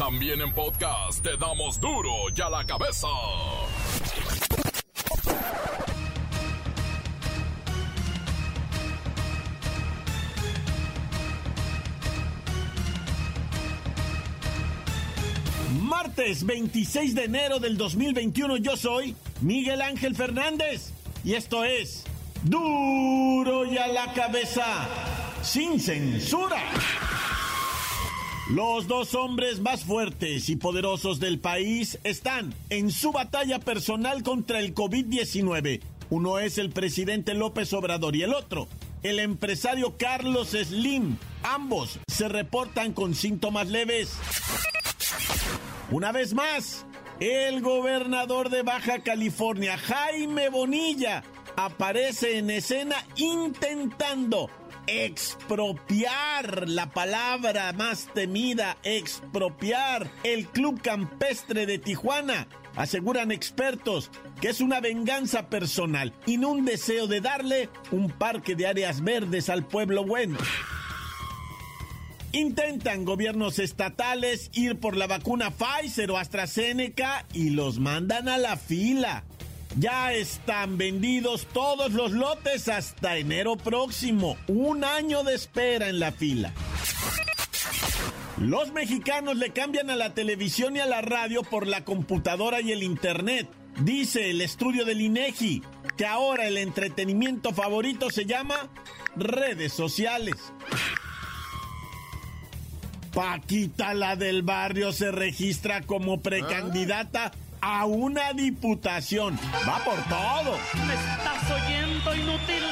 También en podcast te damos duro y a la cabeza. Martes 26 de enero del 2021 yo soy Miguel Ángel Fernández y esto es duro y a la cabeza sin censura. Los dos hombres más fuertes y poderosos del país están en su batalla personal contra el COVID-19. Uno es el presidente López Obrador y el otro, el empresario Carlos Slim. Ambos se reportan con síntomas leves. Una vez más, el gobernador de Baja California, Jaime Bonilla, aparece en escena intentando expropiar, la palabra más temida, expropiar el Club Campestre de Tijuana. Aseguran expertos que es una venganza personal y no un deseo de darle un parque de áreas verdes al pueblo bueno. Intentan gobiernos estatales ir por la vacuna Pfizer o AstraZeneca y los mandan a la fila. Ya están vendidos todos los lotes hasta enero próximo. Un año de espera en la fila. Los mexicanos le cambian a la televisión y a la radio por la computadora y el internet. Dice el estudio del INEGI que ahora el entretenimiento favorito se llama redes sociales. Paquita, la del barrio, se registra como precandidata a una diputación. Va por todo. ¿Me estás oyendo, inútil?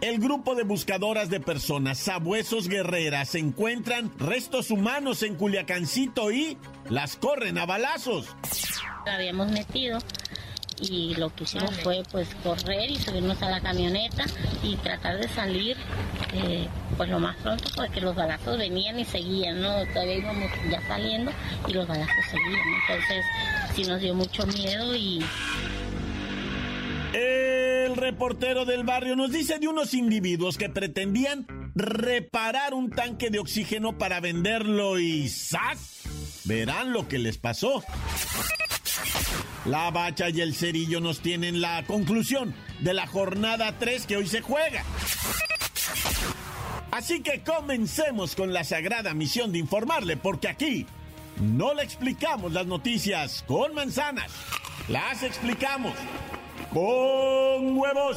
El grupo de buscadoras de personas, sabuesos guerreras, encuentran restos humanos en Culiacancito y las corren a balazos. La habíamos metido y lo que hicimos fue pues correr y subirnos a la camioneta y tratar de salir eh, pues lo más pronto porque los balazos venían y seguían, ¿no? Todavía íbamos ya saliendo y los balazos seguían, entonces sí nos dio mucho miedo y... El reportero del barrio nos dice de unos individuos que pretendían reparar un tanque de oxígeno para venderlo y ¡zas! Verán lo que les pasó. La bacha y el cerillo nos tienen la conclusión de la jornada 3 que hoy se juega. Así que comencemos con la sagrada misión de informarle, porque aquí no le explicamos las noticias con manzanas, las explicamos con huevos.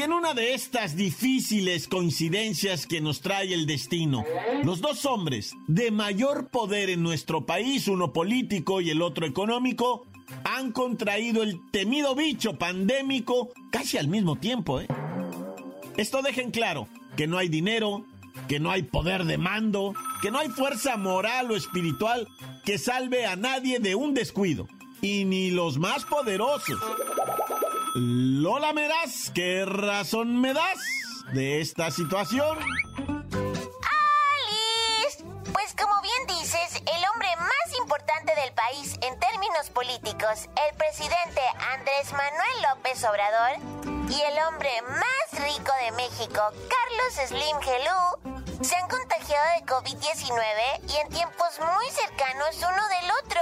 Y en una de estas difíciles coincidencias que nos trae el destino, los dos hombres de mayor poder en nuestro país, uno político y el otro económico, han contraído el temido bicho pandémico casi al mismo tiempo. ¿eh? Esto dejen claro que no hay dinero, que no hay poder de mando, que no hay fuerza moral o espiritual que salve a nadie de un descuido, y ni los más poderosos. Lola Meraz, ¿qué razón me das de esta situación? ¡Alice! Pues como bien dices, el hombre más importante del país en términos políticos, el presidente Andrés Manuel López Obrador, y el hombre más rico de México, Carlos Slim Helú, se han contagiado de COVID-19 y en tiempos muy cercanos uno del otro.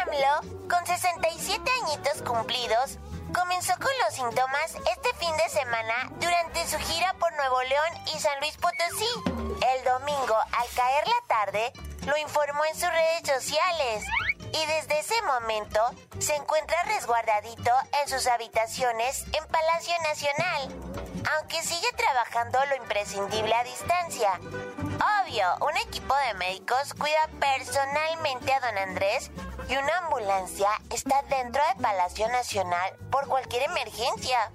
AMLO, con 67 añitos cumplidos, comenzó con los síntomas este fin de semana durante su gira por Nuevo León y San Luis Potosí. El domingo, al caer la tarde, lo informó en sus redes sociales y desde ese momento se encuentra resguardadito en sus habitaciones en Palacio Nacional, aunque sigue trabajando lo imprescindible a distancia. Obvio, un equipo de médicos cuida personalmente a don Andrés y una ambulancia está dentro de Palacio Nacional por cualquier emergencia.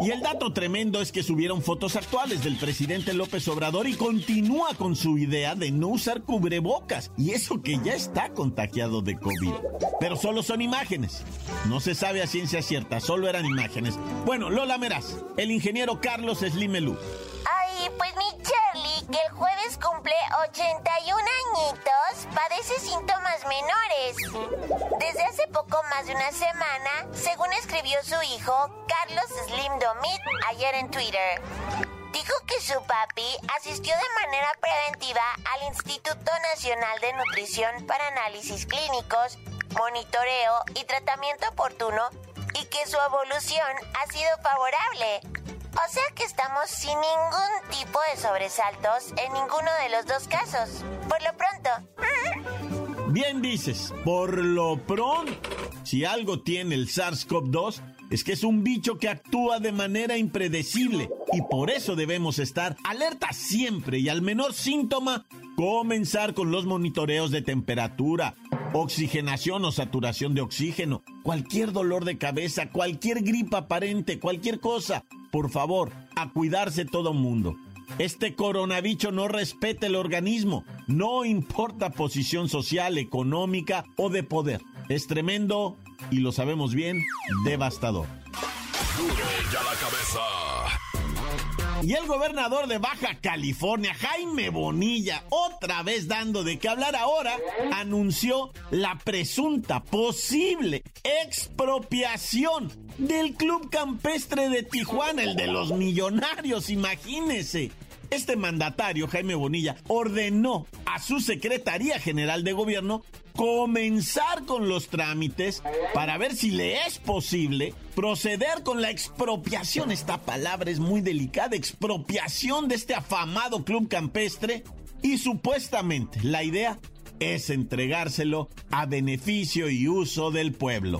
Y el dato tremendo es que subieron fotos actuales del presidente López Obrador y continúa con su idea de no usar cubrebocas. Y eso que ya está contagiado de COVID. Pero solo son imágenes. No se sabe a ciencia cierta, solo eran imágenes. Bueno, Lola Meraz, el ingeniero Carlos Slimelú. Ay, pues mi Charlie, que el jueves cumple 81 añitos, padece síntomas menores. Desde hace poco más de una semana, según escribió su hijo, Carlos Slim Domit, ayer en Twitter. Dijo que su papi asistió de manera preventiva al Instituto Nacional de Nutrición para análisis clínicos, monitoreo y tratamiento oportuno y que su evolución ha sido favorable. O sea que estamos sin ningún tipo de sobresaltos en ninguno de los dos casos. Por lo pronto. Bien dices, por lo pronto. Si algo tiene el SARS-CoV-2 es que es un bicho que actúa de manera impredecible y por eso debemos estar alerta siempre y al menor síntoma comenzar con los monitoreos de temperatura, oxigenación o saturación de oxígeno, cualquier dolor de cabeza, cualquier gripa aparente, cualquier cosa. Por favor, a cuidarse todo mundo. Este coronavirus no respeta el organismo, no importa posición social, económica o de poder. Es tremendo y lo sabemos bien, devastador. La cabeza. Y el gobernador de Baja California, Jaime Bonilla, otra vez dando de qué hablar ahora, anunció la presunta posible expropiación del Club Campestre de Tijuana, el de los millonarios, imagínese. Este mandatario, Jaime Bonilla, ordenó a su Secretaría General de Gobierno comenzar con los trámites para ver si le es posible proceder con la expropiación. Esta palabra es muy delicada, expropiación de este afamado club campestre. Y supuestamente la idea es entregárselo a beneficio y uso del pueblo.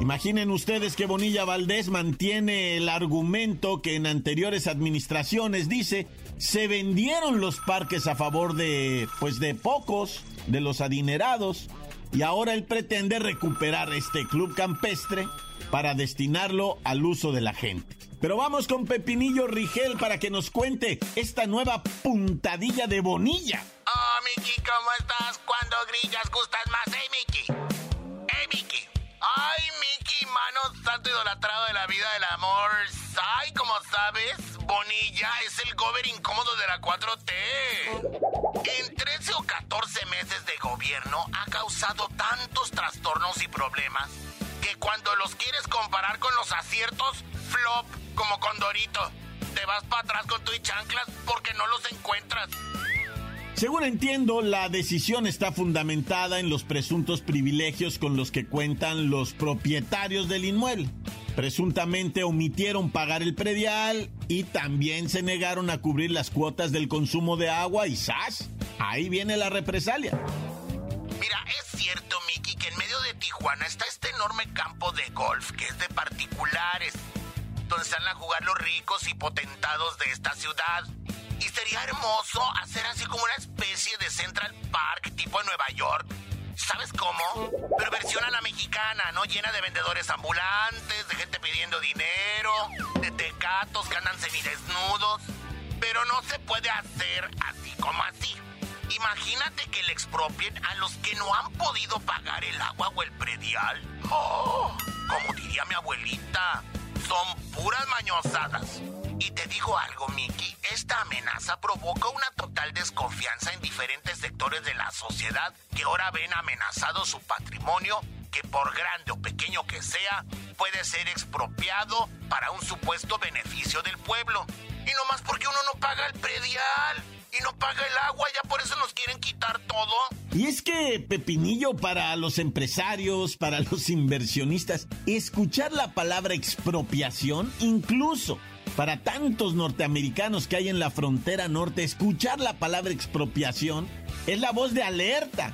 Imaginen ustedes que Bonilla Valdés mantiene el argumento que en anteriores administraciones dice se vendieron los parques a favor de pues de pocos de los adinerados y ahora él pretende recuperar este club campestre para destinarlo al uso de la gente. Pero vamos con Pepinillo Rigel para que nos cuente esta nueva puntadilla de Bonilla. Oh, Miki, ¿cómo estás? Cuando grillas gustas más, eh, Miki? Eh, Miki. Ay, Miki, mano santo idolatrado de la vida del amor. Ay, como Bonilla es el gober incómodo de la 4T. En 13 o 14 meses de gobierno ha causado tantos trastornos y problemas que cuando los quieres comparar con los aciertos, flop, como con Dorito, te vas para atrás con tu chanclas porque no los encuentras. Según entiendo, la decisión está fundamentada en los presuntos privilegios con los que cuentan los propietarios del inmueble. Presuntamente omitieron pagar el predial y también se negaron a cubrir las cuotas del consumo de agua y ¡zas! Ahí viene la represalia. Mira, es cierto, Miki, que en medio de Tijuana está este enorme campo de golf que es de particulares, donde salen a jugar los ricos y potentados de esta ciudad. Y sería hermoso hacer así como una especie de Central Park tipo en Nueva York, ¿Sabes cómo? Pero versión a la mexicana, ¿no? Llena de vendedores ambulantes, de gente pidiendo dinero, de tecatos que andan semidesnudos. Pero no se puede hacer así como así. Imagínate que le expropien a los que no han podido pagar el agua o el predial. ¡Oh! Como diría mi abuelita, son puras mañosadas. Y te digo algo, Mickey, esta amenaza provoca una total desconfianza en diferentes sectores de la sociedad que ahora ven amenazado su patrimonio que por grande o pequeño que sea, puede ser expropiado para un supuesto beneficio del pueblo. Y no más porque uno no paga el predial y no paga el agua, ya por eso nos quieren quitar todo. Y es que, Pepinillo, para los empresarios, para los inversionistas, escuchar la palabra expropiación, incluso para tantos norteamericanos que hay en la frontera norte, escuchar la palabra expropiación es la voz de alerta.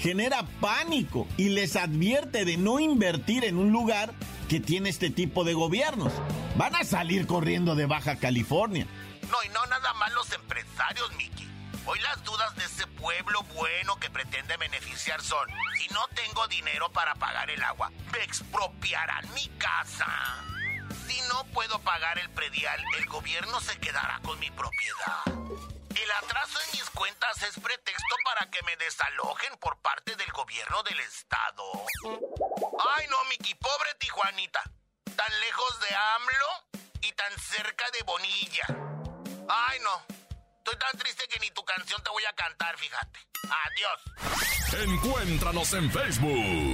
Genera pánico y les advierte de no invertir en un lugar que tiene este tipo de gobiernos. Van a salir corriendo de Baja California. No, y no nada más los empresarios, Mickey. Hoy las dudas de ese pueblo bueno que pretende beneficiar son, si no tengo dinero para pagar el agua, me expropiarán mi casa. Si no puedo pagar el predial, el gobierno se quedará con mi propiedad. El atraso en mis cuentas es pretexto para que me desalojen por parte del gobierno del estado. Ay, no, Miki, pobre Tijuanita. Tan lejos de AMLO y tan cerca de Bonilla. Ay, no. Estoy tan triste que ni tu canción te voy a cantar, fíjate. Adiós. Encuéntranos en Facebook,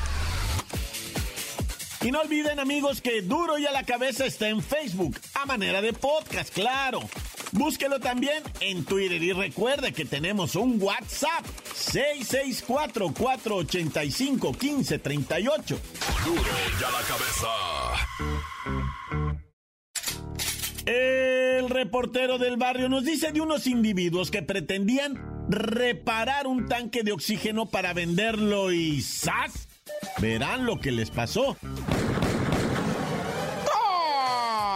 Y no olviden amigos que Duro y a la cabeza está en Facebook, a manera de podcast, claro. Búsquelo también en Twitter y recuerde que tenemos un WhatsApp 664-485-1538. Duro y a la cabeza. El reportero del barrio nos dice de unos individuos que pretendían reparar un tanque de oxígeno para venderlo y ¡zas! Verán lo que les pasó.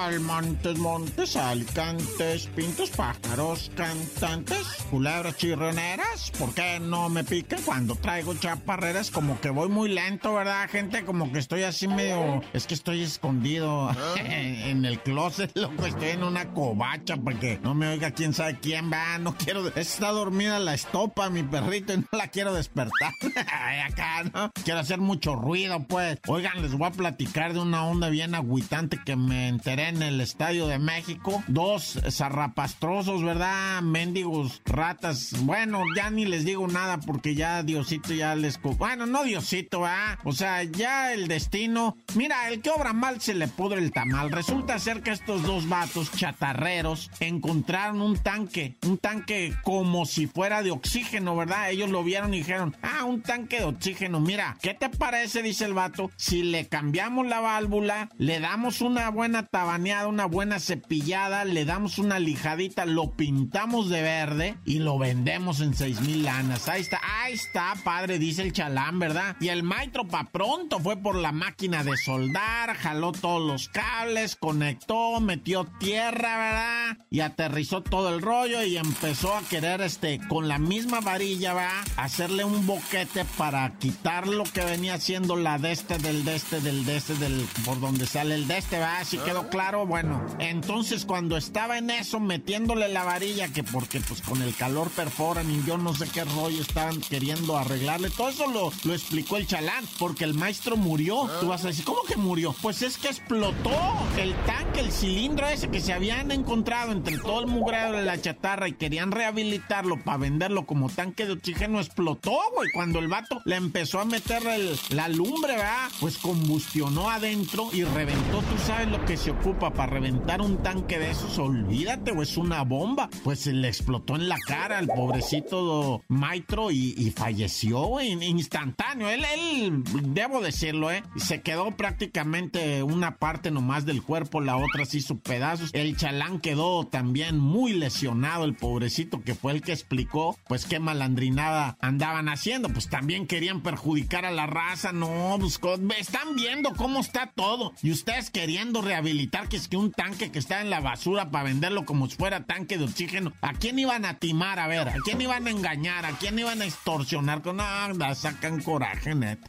Montes, montes, alicantes, pintos, pájaros, cantantes, culebras chirroneras. ¿Por qué no me pican cuando traigo chaparreras? Como que voy muy lento, ¿verdad, gente? Como que estoy así medio. Es que estoy escondido en el closet, loco. Estoy en una covacha para que no me oiga quién sabe quién va. No quiero. Está dormida la estopa, mi perrito, y no la quiero despertar. Acá, ¿no? Quiero hacer mucho ruido, pues. Oigan, les voy a platicar de una onda bien agüitante que me enteré en el Estadio de México. Dos zarrapastrosos, ¿verdad? Mendigos, ratas. Bueno, ya ni les digo nada porque ya Diosito ya les... Bueno, no Diosito, ¿ah? O sea, ya el destino... Mira, el que obra mal se le pudre el tamal. Resulta ser que estos dos vatos chatarreros encontraron un tanque. Un tanque como si fuera de oxígeno, ¿verdad? Ellos lo vieron y dijeron, ah, un tanque de oxígeno. Mira, ¿qué te parece? Dice el vato. Si le cambiamos la válvula, le damos una buena tabaneada, una buena cepillada, le damos una lijadita, lo pintamos de verde y lo vendemos en seis mil lanas. Ahí está, ahí está, padre, dice el chalán, ¿verdad? Y el maestro pa' pronto fue por la máquina de soldar, jaló todos los cables, conectó, metió tierra, ¿verdad? Y aterrizó todo el rollo y empezó a querer, este, con la misma varilla, ¿verdad? Hacerle un boquete para quitar lo que venía siendo la de este, del de este, del de este, del, por donde sale el de este, ¿verdad? Si quedó claro, bueno, entonces cuando estaba en eso, metiéndole la varilla, que porque pues con el calor perforan y yo no sé qué rollo estaban queriendo arreglarle, todo eso lo, lo explicó el chalán, porque el maestro murió. Tú vas a decir, ¿cómo que murió? Pues es que explotó el tanque, el cilindro ese que se habían encontrado entre todo el mugrero de la chatarra y querían rehabilitarlo para venderlo como tanque de oxígeno, explotó, güey. Cuando el vato le empezó a meter la lumbre, ¿verdad? Pues combustionó adentro y reventó. Tú sabes lo que se ocupa para reventar un tanque de esos, olvídate, o es una bomba. Pues se le explotó en la cara al pobrecito Maitro y, falleció en instantáneo. Él, él, debo decirlo, ¿eh? Se quedó prácticamente una parte nomás del cuerpo, la otra se hizo pedazos. El chalán quedó también muy lesionado, el pobrecito que fue el que explicó, pues qué malandrinada andaban haciendo. Pues también querían perjudicar a la raza, no, pues están viendo cómo está todo. Y ustedes queriendo rehabilitar que es que un tanque que está en la basura para venderlo como si fuera tanque de oxígeno. ¿A quién iban a timar? A ver, ¿a quién iban a engañar? ¿A quién iban a extorsionar? Con nada, sacan coraje, net.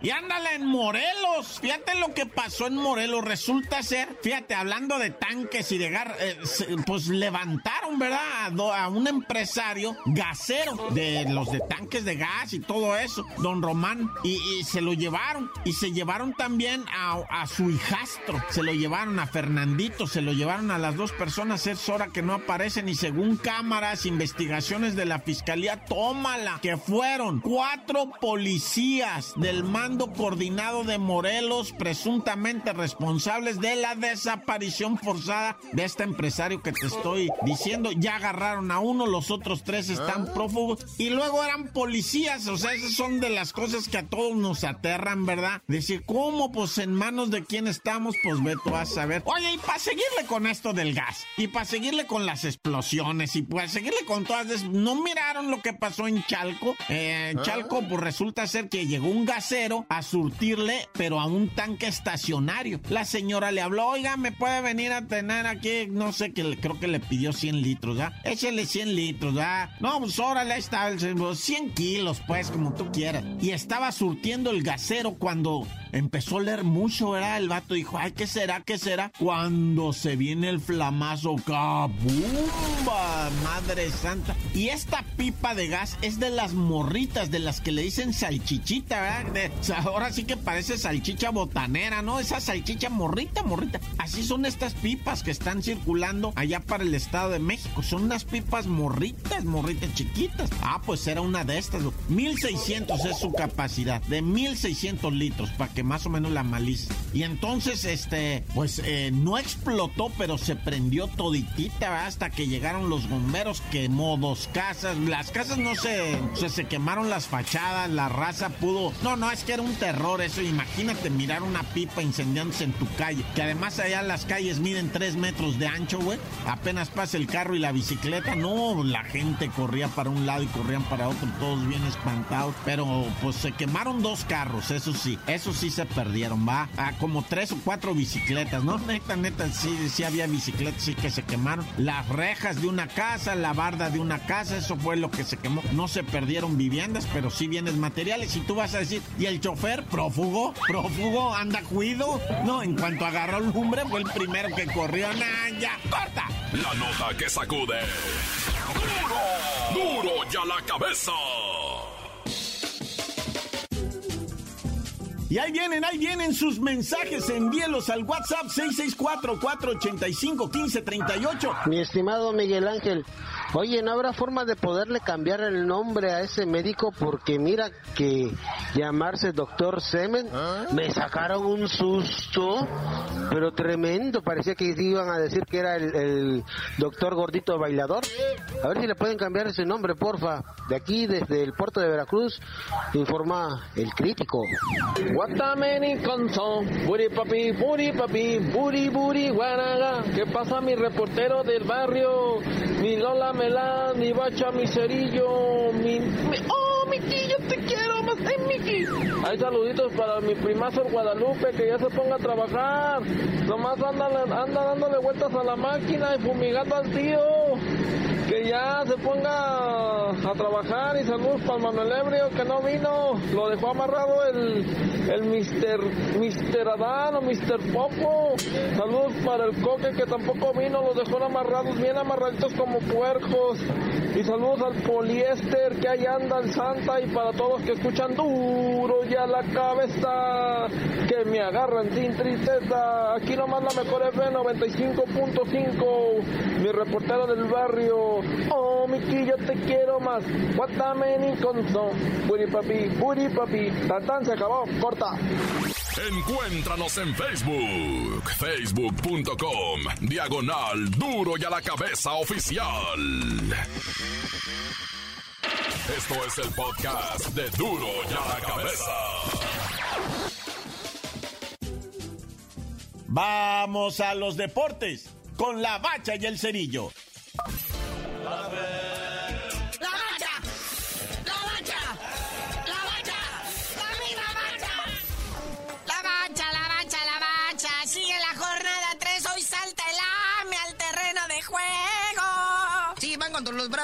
Y ándale en Morelos. Fíjate lo que pasó en Morelos. Resulta ser, fíjate, hablando de tanques y de gar, eh, pues levantaron, ¿verdad? A, un empresario gasero de los de tanques de gas y todo eso, don Román. Y, se lo llevaron. Y se llevaron también a, su hijastro. Se lo llevaron a Fernandito. Se lo llevaron a las dos personas. Es hora que no aparecen. Y según cámaras, investigaciones de la fiscalía, tómala. Que fueron cuatro policías pipas del mando coordinado de Morelos, presuntamente responsables de la desaparición forzada de este empresario que te estoy diciendo. Ya agarraron a uno, los otros tres están ah. prófugos y luego eran policías. O sea, esas son de las cosas que a todos nos aterran, ¿verdad? Decir, ¿cómo? Pues en manos de quién estamos, pues ve tú a saber. Oye, y para seguirle con esto del gas, y para seguirle con las explosiones, y para seguirle con todas, ¿no miraron lo que pasó en Chalco? Eh, en Chalco, pues resulta ser que llegó un a surtirle, pero a un tanque estacionario. La señora le habló, oiga, ¿me puede venir a tener aquí? No sé, que creo que le pidió 100 litros, ¿ah? Échele 100 litros, ¿ah? No, pues órale, ahí está, 100 kilos, pues, como tú quieras. Y estaba surtiendo el gasero cuando empezó a leer mucho, ¿verdad? El vato dijo, ay, ¿qué será? ¿Qué será? Cuando se viene el flamazo, ¡cabumba! Madre santa. Y esta pipa de gas es de las morritas, de las que le dicen salchichita, ¿verdad? ahora sí que parece salchicha botanera, ¿no? Esa salchicha morrita, morrita. Así son estas pipas que están circulando allá para el Estado de México. Son unas pipas morritas, morritas chiquitas. Ah, pues era una de estas. 1600 es su capacidad, de 1600 litros, para que más o menos la malicia. Y entonces, este, pues eh, no explotó, pero se prendió toditita hasta que llegaron los bomberos, quemó dos casas. Las casas no se, se, se quemaron las fachadas, la raza pudo. No, no, es que era un terror eso. Imagínate mirar una pipa incendiándose en tu calle, que además allá las calles miden tres metros de ancho, güey. Apenas pasa el carro y la bicicleta, no, la gente corría para un lado y corrían para otro, todos bien espantados. Pero pues se quemaron dos carros, eso sí, eso sí se perdieron, va. A como tres o cuatro bicicletas, ¿no? Neta, neta, sí, sí había bicicletas, sí que se quemaron. Las rejas de una casa, la barda de una casa, eso fue lo que se quemó. No se perdieron viviendas, pero sí bienes materiales. Y tú vas a decir, ¿y el chofer? ¿Prófugo? ¿Prófugo? ¿Anda cuido? No, en cuanto agarró el lumbre, fue el primero que corrió. ¡Nah, ya! ¡Corta! La nota que sacude. ¡Duro! ¡Duro ya la cabeza! Y ahí vienen, ahí vienen sus mensajes. Envíelos al WhatsApp 664-485-1538. Mi estimado Miguel Ángel, Oye, ¿no habrá forma de poderle cambiar el nombre a ese médico? Porque mira que llamarse doctor Semen, ¿Ah? me sacaron un susto, pero tremendo. Parecía que iban a decir que era el, doctor gordito bailador. A ver si le pueden cambiar ese nombre, porfa. De aquí, desde el puerto de Veracruz, informa el crítico. papi, papi, buri buri ¿Qué pasa mi reportero del barrio? Mi Lola Melán, mi bacha, mi cerillo, mi, ¡Oh, Miki, yo te quiero más! ¡Ay, Miki! Hay saluditos para mi primazo Guadalupe, que ya se ponga a trabajar. Nomás anda, anda dándole vueltas a la máquina y fumigando al tío que ya se ponga a trabajar y saludos para Manuel Ebrio que no vino, lo dejó amarrado el, el Mister, Mister Adán o Mister Popo, saludos para el Coque que tampoco vino, los dejó amarrados, bien amarraditos como puercos, y saludos al poliéster que ahí anda el Santa. Y para todos que escuchan duro ya la cabeza, que me agarran sin tristeza, aquí nomás la mejor F 95.5, mi reportero del barrio, Oh, Miki, yo te quiero más. What the many Buri papi, buri papi. Tatán se acabó. Corta. Encuéntranos en Facebook, facebook.com, diagonal duro y a la cabeza oficial. Esto es el podcast de duro y a la cabeza. Vamos a los deportes con la bacha y el cerillo.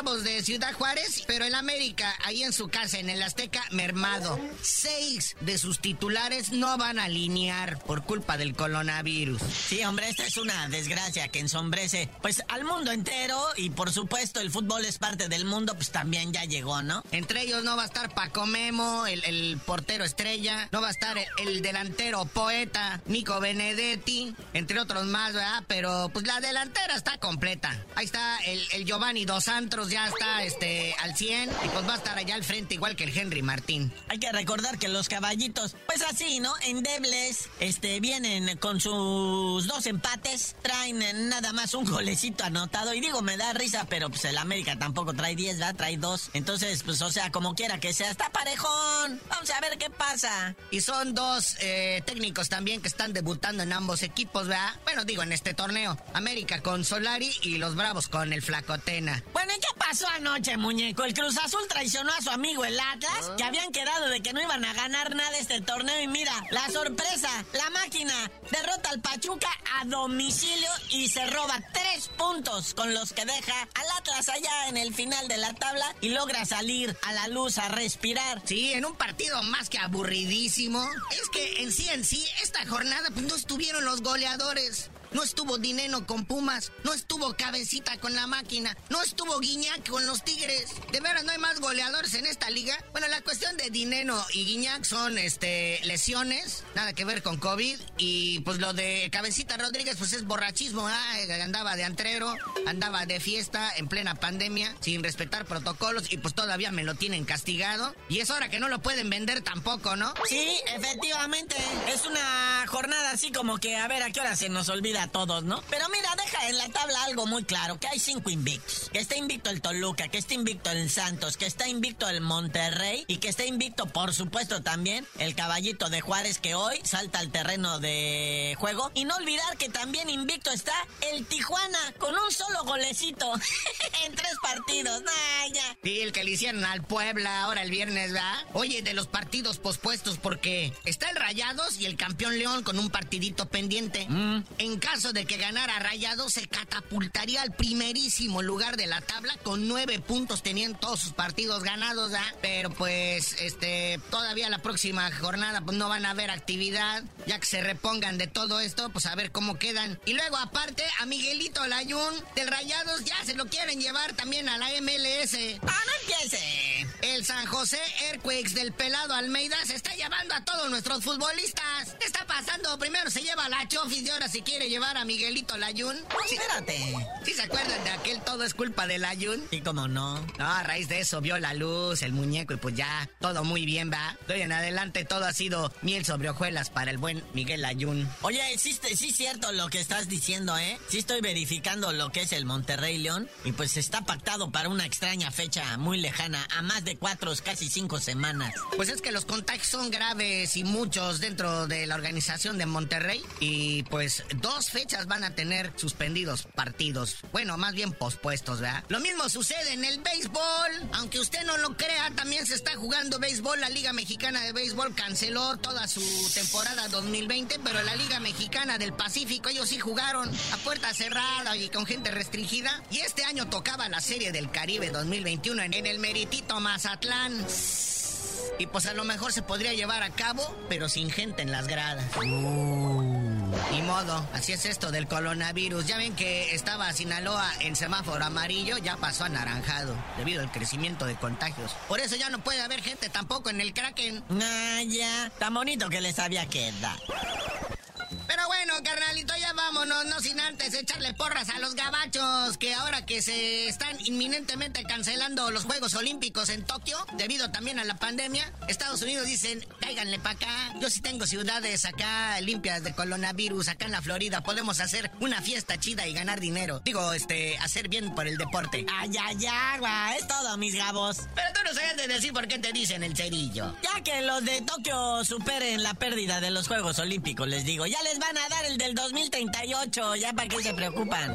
Bravos de Ciudad Juárez, pero el América, ahí en su casa, en el Azteca, mermado. Seis de sus titulares no van a alinear por culpa del coronavirus. Sí, hombre, esta es una desgracia que ensombrece, pues, al mundo entero y, por supuesto, el fútbol es parte del mundo, pues también ya llegó, ¿no? Entre ellos no va a estar Paco Memo, el, portero estrella, no va a estar el, delantero poeta Nico Benedetti, entre otros más, ¿verdad? Pero, pues, la delantera está completa. Ahí está el, el Giovanni Dos Santos, ya está este, al 100 y pues va a estar allá al frente igual que el Henry Martín. Hay que recordar que los caballitos, pues así, ¿no? Endebles, este, vienen con sus dos empates, traen nada más un golecito anotado. Y digo, me da risa, pero pues el América tampoco trae 10, ¿verdad? Trae dos. Entonces, pues, o sea, como quiera que sea, está parejón. Vamos a ver qué pasa. Y son dos eh, técnicos también que están debutando en ambos equipos, ¿verdad? Bueno, digo, en este torneo. América con Solari y los Bravos con el Flacotena. Bueno, ¿y qué pasó anoche, muñeco? El Cruz Azul traicionó a su amigo el Atlas, que habían quedado de que no iban a ganar nada este torneo. Y mira, la sorpresa, la máquina derrota al Pachuca a domicilio y se roba tres puntos con los que deja al Atlas allá en el final de la tabla y logra salir a la luz a respirar. Sí, en un partido más que aburridísimo. Es que en sí, en sí, esta jornada pues no estuvieron los goleadores. No estuvo Dineno con Pumas, no estuvo Cabecita con la máquina, no estuvo Guiñac con los Tigres. De veras no hay más goleadores en esta liga. Bueno, la cuestión de Dineno y Guiñac son este lesiones, nada que ver con COVID y pues lo de Cabecita Rodríguez pues es borrachismo, ¿ah? andaba de antrero, andaba de fiesta en plena pandemia sin respetar protocolos y pues todavía me lo tienen castigado y es hora que no lo pueden vender tampoco, ¿no? Sí, efectivamente, es una jornada así como que a ver a qué hora se nos olvida a todos, ¿no? Pero mira, deja en la tabla algo muy claro, que hay cinco invictos. Que está invicto el Toluca, que está invicto el Santos, que está invicto el Monterrey y que está invicto, por supuesto, también el caballito de Juárez que hoy salta al terreno de juego. Y no olvidar que también invicto está el Tijuana con un solo golecito en tres partidos. Nah, ya. Sí, el que le hicieron al Puebla ahora el viernes, ¿verdad? Oye, de los partidos pospuestos, porque está el Rayados y el campeón León con un partidito pendiente. Mm. En caso de que ganara Rayados, se catapultaría al primerísimo lugar de la tabla con nueve puntos, tenían todos sus partidos ganados, ¿ah? Pero pues, este, todavía la próxima jornada, pues no van a haber actividad, ya que se repongan de todo esto, pues a ver cómo quedan. Y luego, aparte, a Miguelito Layún del Rayados ya se lo quieren llevar también a la MLS. ¡Ah, no empiece! El San José Earthquakes del pelado Almeida se está llevando a todos nuestros futbolistas. ¿Qué está pasando? Primero se lleva a la Chofis y ahora si quiere llevar a Miguelito Layún. Sí, espérate. ¿Sí se acuerdan de aquel todo es culpa de Layún? Y como no. No, a raíz de eso vio la luz, el muñeco y pues ya, todo muy bien, va. De hoy en adelante todo ha sido miel sobre hojuelas para el buen Miguel Layún. Oye, sí, sí es cierto lo que estás diciendo, ¿eh? Sí estoy verificando lo que es el Monterrey León y pues está pactado para una extraña fecha muy lejana, a más de cuatro, casi cinco semanas. Pues es que los contagios son graves y muchos dentro de la organización de Monterrey y pues dos fechas van a tener suspendidos partidos. Bueno, más bien pospuestos, ¿verdad? Lo mismo sucede en el béisbol. Aunque usted no lo crea, también se está jugando béisbol. La Liga Mexicana de Béisbol canceló toda su temporada 2020, pero la Liga Mexicana del Pacífico, ellos sí jugaron a puerta cerrada y con gente restringida. Y este año tocaba la Serie del Caribe 2021 en el Meritito Mazatlán. Y pues a lo mejor se podría llevar a cabo, pero sin gente en las gradas. Ni modo, así es esto del coronavirus. Ya ven que estaba Sinaloa en semáforo amarillo, ya pasó a naranjado, debido al crecimiento de contagios. Por eso ya no puede haber gente tampoco en el Kraken. Ah, ya. Tan bonito que les había quedado. Pero bueno, carnalito, ya vámonos, no sin antes echarle porras a los gabachos, que ahora que se están inminentemente cancelando los Juegos Olímpicos en Tokio, debido también a la pandemia, Estados Unidos dicen, cáiganle para acá. Yo sí tengo ciudades acá limpias de coronavirus, acá en la Florida, podemos hacer una fiesta chida y ganar dinero. Digo, este, hacer bien por el deporte. Ay, ay, ay, es todo, mis gabos. Pero tú no sabes de decir por qué te dicen el cerillo. Ya que los de Tokio superen la pérdida de los Juegos Olímpicos, les digo, ya les van a dar el del 2038, ya para qué se preocupan.